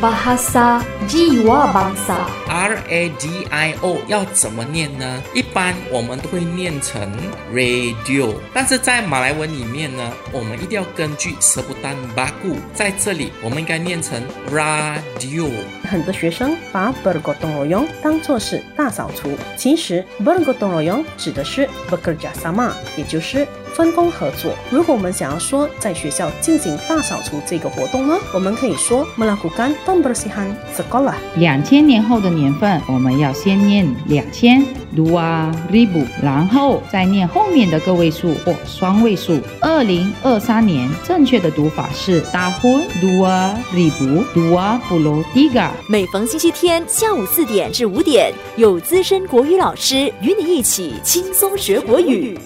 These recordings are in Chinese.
bahasa jiwa bangsa。R A D I O 要怎么念呢？一般我们都会念成 radio，但是在马来文里面呢，我们一定要根据 sebutan baku，在这里我们应该念成 radio。很多学生把 bergotong royong 当作是大扫除，其实 bergotong royong 指的是 bekerja sama，也就是分工合作。如果我们想要说在学校进行大扫除这个活动呢，我们可以说 melakukan pembersihan sekolah。两千年后的年份，我们要先念两千 dua ribu，然后再念后面的个位数或双位数。二零二三年正确的读法是 tahun dua ribu dua puluh tiga。每逢星期天下午四点至五点，有资深国语老师与你一起轻松学国语。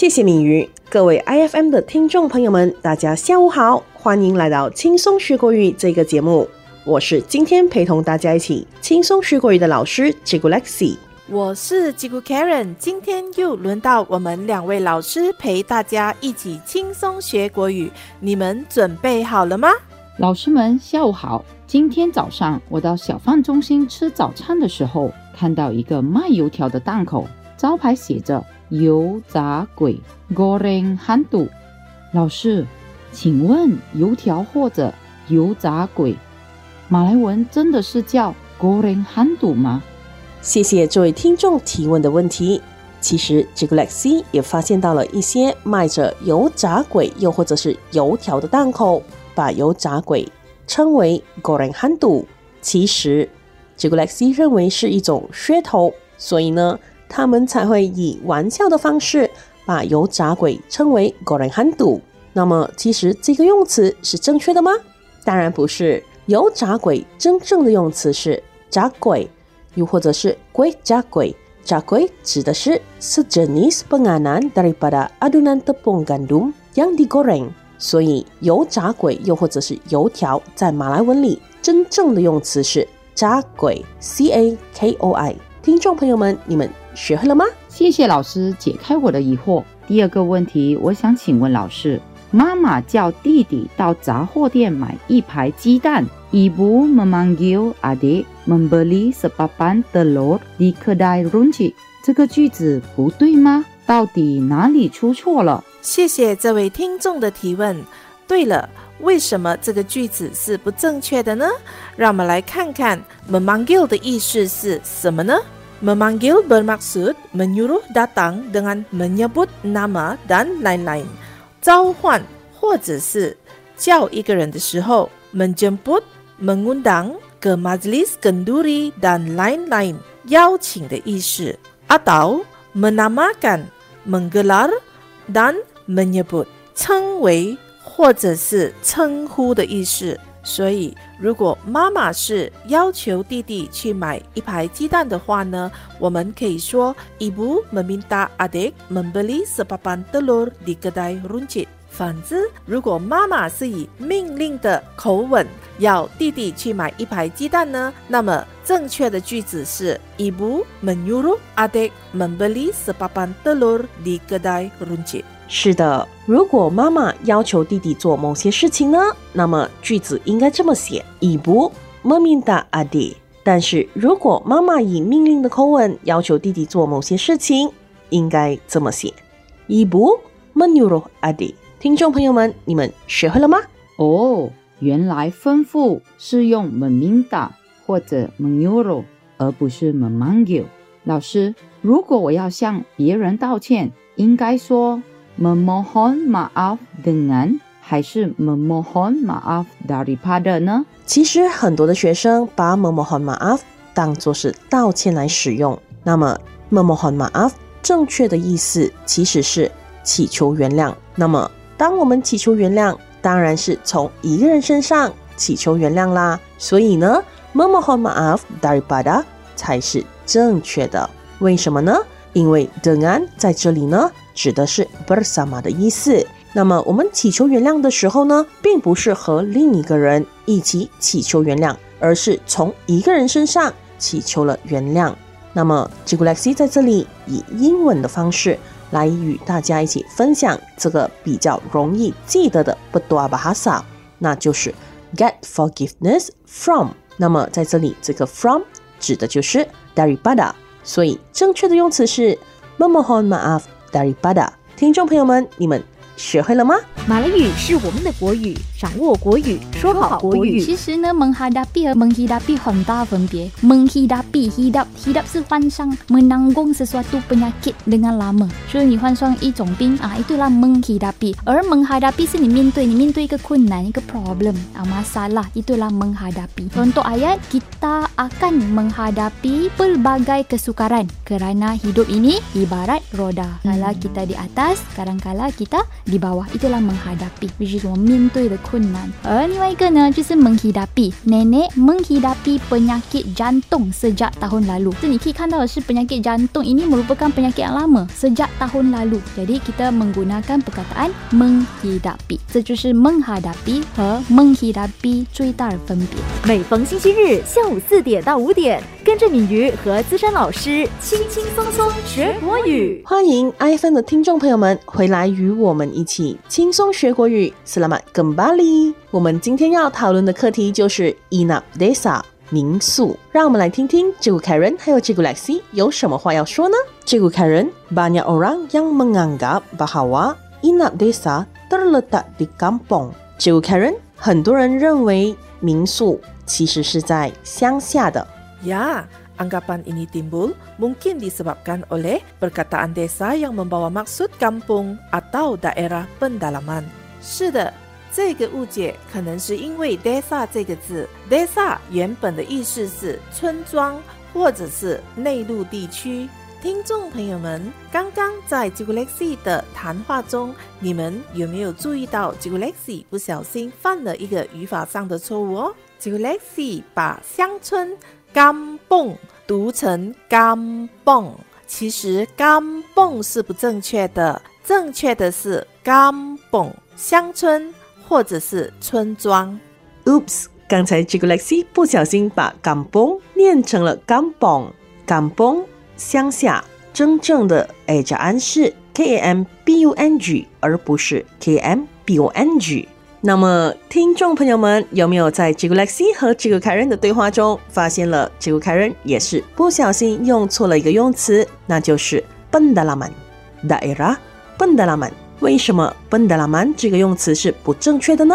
谢谢敏瑜，各位 IFM 的听众朋友们，大家下午好，欢迎来到轻松学国语这个节目。我是今天陪同大家一起轻松学国语的老师 j i g u Lexi。我是吉古 Karen，今天又轮到我们两位老师陪大家一起轻松学国语，你们准备好了吗？老师们下午好。今天早上我到小贩中心吃早餐的时候，看到一个卖油条的档口，招牌写着“油炸鬼 ”（Goreng h a n d u。老师，请问油条或者油炸鬼，马来文真的是叫 “Goreng h a n d u 吗？谢谢这位听众提问的问题。其实，这个 Lexi 也发现到了一些卖着油炸鬼又或者是油条的档口，把油炸鬼称为 “goreng h a n d u。其实，这个 Lexi 认为是一种噱头，所以呢，他们才会以玩笑的方式把油炸鬼称为 “goreng handu。那么，其实这个用词是正确的吗？当然不是。油炸鬼真正的用词是炸鬼。又或者是 kue jakue。jakue 指的是 sejenis penganan daripada adunan tepung gandum yang digoreng。所以油炸鬼又或者是油条，在马来文里真正的用词是炸鬼 c a k o i。听众朋友们，你们学会了吗？谢谢老师解开我的疑惑。第二个问题，我想请问老师，妈妈叫弟弟到杂货店买一排鸡蛋。Ibu memanggil adik membeli sepapan telur di kedai runcit。这个句子不对吗？到底哪里出错了？谢谢这位听众的提问。对了，为什么这个句子是不正确的呢？让我们来看看 memanggil 的意思是什么呢 ？memanggil bermaksud menyuruh datang dengan menyebut nama dan lain-lain。召唤或者是叫一个人的时候，menjemput mengundang ke majlis kenduri dan lain-lain 邀请的意思，atau menamakan menggelar dan menyebut 称为或者是称呼的意思。 所以，如果妈妈是要求弟弟去买一排鸡蛋的话呢，我们可以说 ibu meminta adik membeli sepapan telur di kedai runcit。反之，如果妈妈是以命令的口吻要弟弟去买一排鸡蛋呢，那么正确的句子是 Ibu menyuruh adik membeli sepapan telur di kedai runcit。是的，如果妈妈要求弟弟做某些事情呢，那么句子应该这么写：Ibu meminta adi。但是如果妈妈以命令的口吻要求弟弟做某些事情，应该这么写：Ibu menyuruh adik。听众朋友们，你们学会了吗？哦，原来吩咐是用 meminta 或者 menyuruh，而不是 memanggil。老师，如果我要向别人道歉，应该说 memohon maaf dengan 还是 memohon maaf daripada 呢？其实很多的学生把 memohon maaf 当作是道歉来使用。那么 memohon maaf 正确的意思其实是祈求原谅。那么当我们祈求原谅，当然是从一个人身上祈求原谅啦。所以呢，memohon maaf daripada 才是正确的。为什么呢？因为 dengan 在这里呢，指的是 bersama 的意思。那么我们祈求原谅的时候呢，并不是和另一个人一起祈求原谅，而是从一个人身上祈求了原谅。那么 j i g u Lexi 在这里以英文的方式。来与大家一起分享这个比较容易记得的不多阿巴哈萨，那就是 get forgiveness from。那么在这里，这个 from 指的就是 daripada，所以正确的用词是 “momohon maaf daripada”。听众朋友们，你们学会了吗？马来语是我们的国语，掌握国语，说好国语。其实呢，menghadapi 和 menghidapi 很大分别。menghidapi hidap hidap 是患上 menanggung sesuatu penyakit dengan lama，所以你患上一种病啊，itulah menghidapi。而 menghadapi 是你面对，你面对一个困难，一个 problem 啊，masalah itulah menghadapi。Contoh ayat kita akan menghadapi pelbagai kesukaran kerana hidup ini ibarat roda. Kala kita di atas, kadang-kala kita di bawah. Itulah menghadapi, which is 我们面对的困难。而另外一个呢，就是 menghidapi。Nenek menghidapi penyakit jantung sejak tahun lalu。这你可以看到的是 penyakit jantung ini merupakan penyakit yang lama sejak tahun lalu。jadi kita menggunakan perkataan menghidapi。这就是 menghadapi 和 menghidapi 最大的分别。每逢星期日下午四点到五点， 跟着敏瑜和资深老师轻轻松松学国语。欢迎 iPhone 的听众朋友们回来与我们一起轻松学国语。Selamat kembali。我们今天要讨论的课题就是 inap desa 民宿。让我们来听听 Cikgu Karen 还有 Cikgu Lexi 有什么话要说呢？Cikgu Karen, banyak orang yang menganggap bahawa inap desa terletak di kampung。Cikgu Karen，很多人认为民宿其实是在乡下的。Ya, anggapan ini timbul mungkin disebabkan oleh perkataan desa yang membawa maksud kampung atau daerah pendalaman. 是的，这个误解可能是因为 desa 这个字，desa 原本的意思是村庄或者是内陆地区。听众朋友们，刚刚在 j i g u l e x i 的谈话中，你们有没有注意到 j i g u l e x i 不小心犯了一个语法上的错误哦 j i g u l e x i 把乡村 kampung 读成 kampung，其实 kampung 是不正确的，正确的是 kampung 乡村或者是村庄。Oops，刚才 Cikgu Lexi 不小心把 kampung 念成了 kampong。kampong 乡下，真正的 a 加安是 k a m b u n g，而不是 KMBUNG。那么，听众朋友们有没有在 Cikgu Lexi 和 Cikgu Karen 的对话中发现了 Cikgu Karen 也是不小心用错了一个用词，那就是 pendalaman daerah pendalaman。为什么 pendalaman 这个用词是不正确的呢？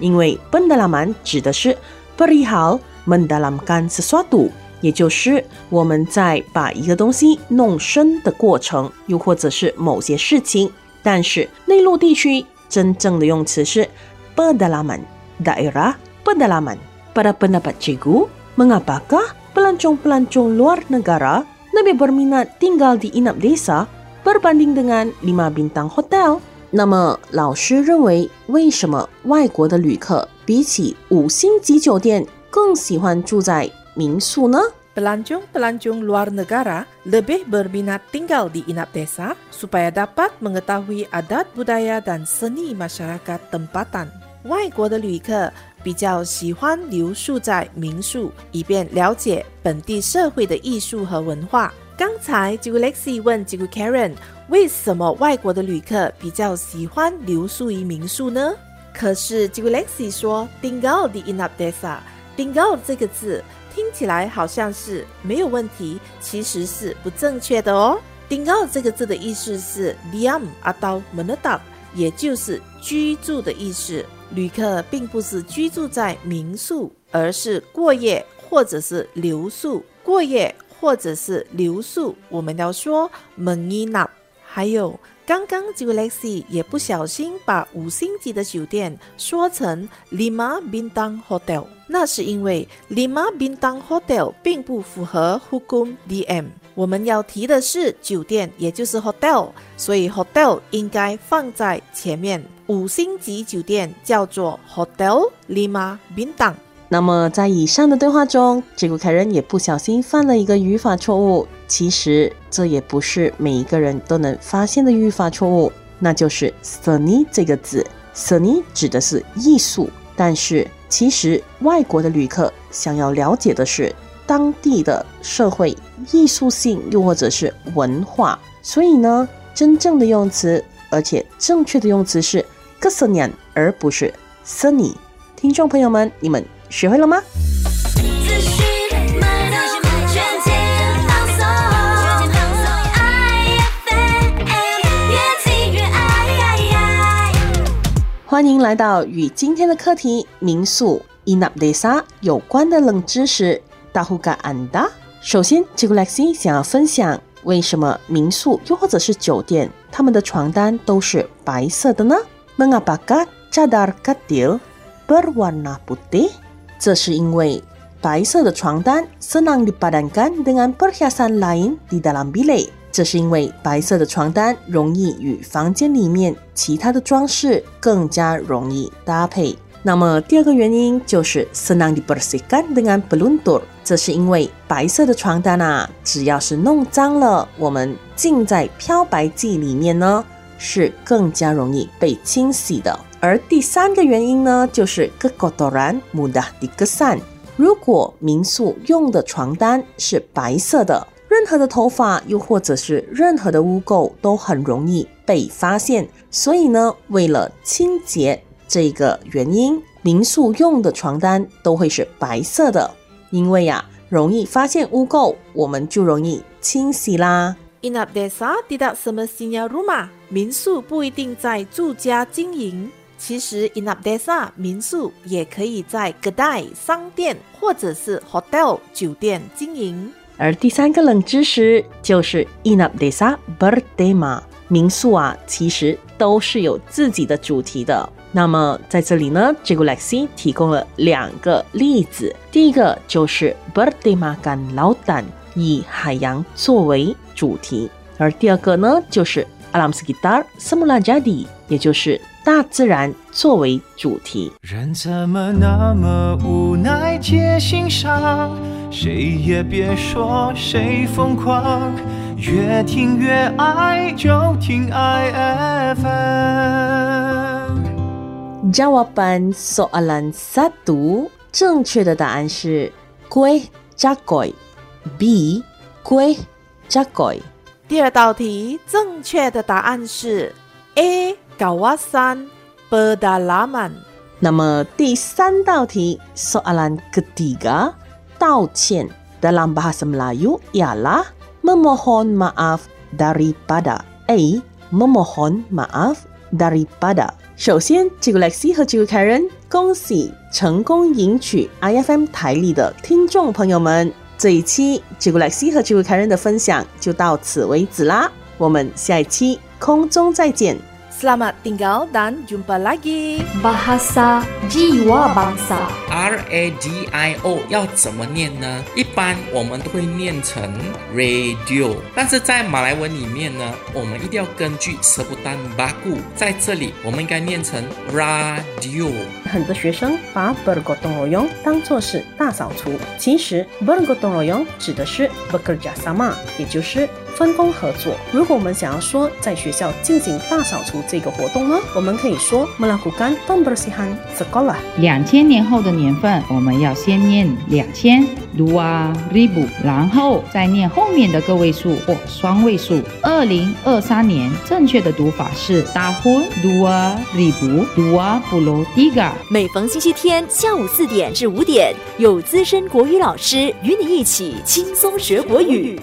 因为 pendalaman 指的是 perihal mendalamkan sesuatu，也就是我们在把一个东西弄深的过程，又或者是某些事情。但是内陆地区真正的用词是 pedalaman daerah pedalaman。Pada pendapat cikgu, mengapakah pelancong-pelancong luar negara lebih berminat tinggal di inap desa berbanding dengan lima bintang hotel？那么老师认为，为什么外国的旅客比起五星级酒店更喜欢住在民宿呢？ Pelancong-pelancong luar negara lebih berminat tinggal di inap desa supaya dapat mengetahui adat budaya dan seni masyarakat tempatan. 外国的旅客比较喜欢留宿在民宿，以便了解本地社会的艺术和文化。刚才 j i g u Lexi 问 j i g u Karen，为什么外国的旅客比较喜欢留宿于民宿呢？可是 j i g u Lexi 说 “tinggal di inap desa”，“tinggal” 这个字听起来好像是没有问题，其实是不正确的哦。“tinggal” 这个字的意思是 “diam” atau menetap，也就是居住的意思。旅客并不是居住在民宿，而是过夜或者是留宿。过夜或者是留宿，我们要说 menginap。还有，刚刚 j u Lexi 也不小心把五星级的酒店说成 lima bintang hotel，那是因为 lima bintang hotel 并不符合 hukum DM。我们要提的是酒店，也就是 hotel，所以 hotel 应该放在前面。五星级酒店叫做 hotel lima bintang。那么在以上的对话中，这个凯人也不小心犯了一个语法错误。其实这也不是每一个人都能发现的语法错误，那就是 “seni” 这个字。“seni” 指的是艺术，但是其实外国的旅客想要了解的是当地的社会艺术性，又或者是文化。所以呢，真正的用词，而且正确的用词是 “kesenian”，而不是 “seni”。听众朋友们，你们学会了吗？欢迎来到与今天的课题民宿 Inap Desa 有关的冷知识。大呼嘎安达。首先 j i g u Lexi 想要分享，为什么民宿又或者是酒店，他们的床单都是白色的呢？Mengapa cadar katil berwarna putih？这是因为白色的床单 senang dipadankan dengan perhiasan lain di dalam bilik。这是因为白色的床单容易与房间里面其他的装饰更加容易搭配。那么第二个原因就是 senang dibersihkan dengan peluntur。这是因为白色的床单啊，只要是弄脏了，我们浸在漂白剂里面呢，是更加容易被清洗的。而第三个原因呢，就是 kekotoran mudah digesan。如果民宿用的床单是白色的，任何的头发又或者是任何的污垢都很容易被发现。所以呢，为了清洁这个原因，民宿用的床单都会是白色的。因为呀、容易发现污垢，我们就容易清洗啦。Inap desa tidak semestinya rumah，民宿不一定在住家经营。其实 Inap desa 民宿也可以在 kedai 商店或者是 hotel 酒店经营。而第三个冷知识就是 Inap Desa berdema，民宿啊，其实都是有自己的主题的。那么在这里呢 j i g u Lexi 提供了两个例子，第一个就是 bertemakan lautan，以海洋作为主题；而第二个呢，就是 Alamskitar semula jadi，也就是大自然作为主题。人怎么那么无奈皆心伤？谁也别说谁疯狂，越听越爱，就听 IFM。Jawapan soalan satu 正确的答案是 kue jagoy。B kue jagoy。第二道题正确的答案是 A kawasan pedalaman。那么第三道题 soalan ketiga 道歉 dalam bahasa Melayu ialah memohon maaf daripada A memohon maaf daripada。首先 g u Lexi 和 i g u Karen 恭喜成功赢取 IFM 台历的听众朋友们。这一期 g u Lexi 和 i g u Karen 的分享就到此为止啦，我们下一期空中再见。Selamat tinggal dan jumpa lagi。Bahasa jiwa bangsa. R A D I O 要怎么念呢？一般我们都会念成 radio，但是在马来文里面呢，我们一定要根据舌不丹巴固，在这里我们应该念成 radio。很多学生把 bergotong royong 当作是大扫除，其实 bergotong royong 指的是 bekerja sama，也就是分工合作。如果我们想要说在学校进行大扫除这个活动呢，我们可以说 melakukan pembersihan sekolah。两千年后的年年份，我们要先念两千 dua ribu，然后再念后面的个位数或双位数。二零二三年正确的读法是 tahun dua ribu dua puluh tiga。每逢星期天下午四点至五点，有资深国语老师与你一起轻松学国语。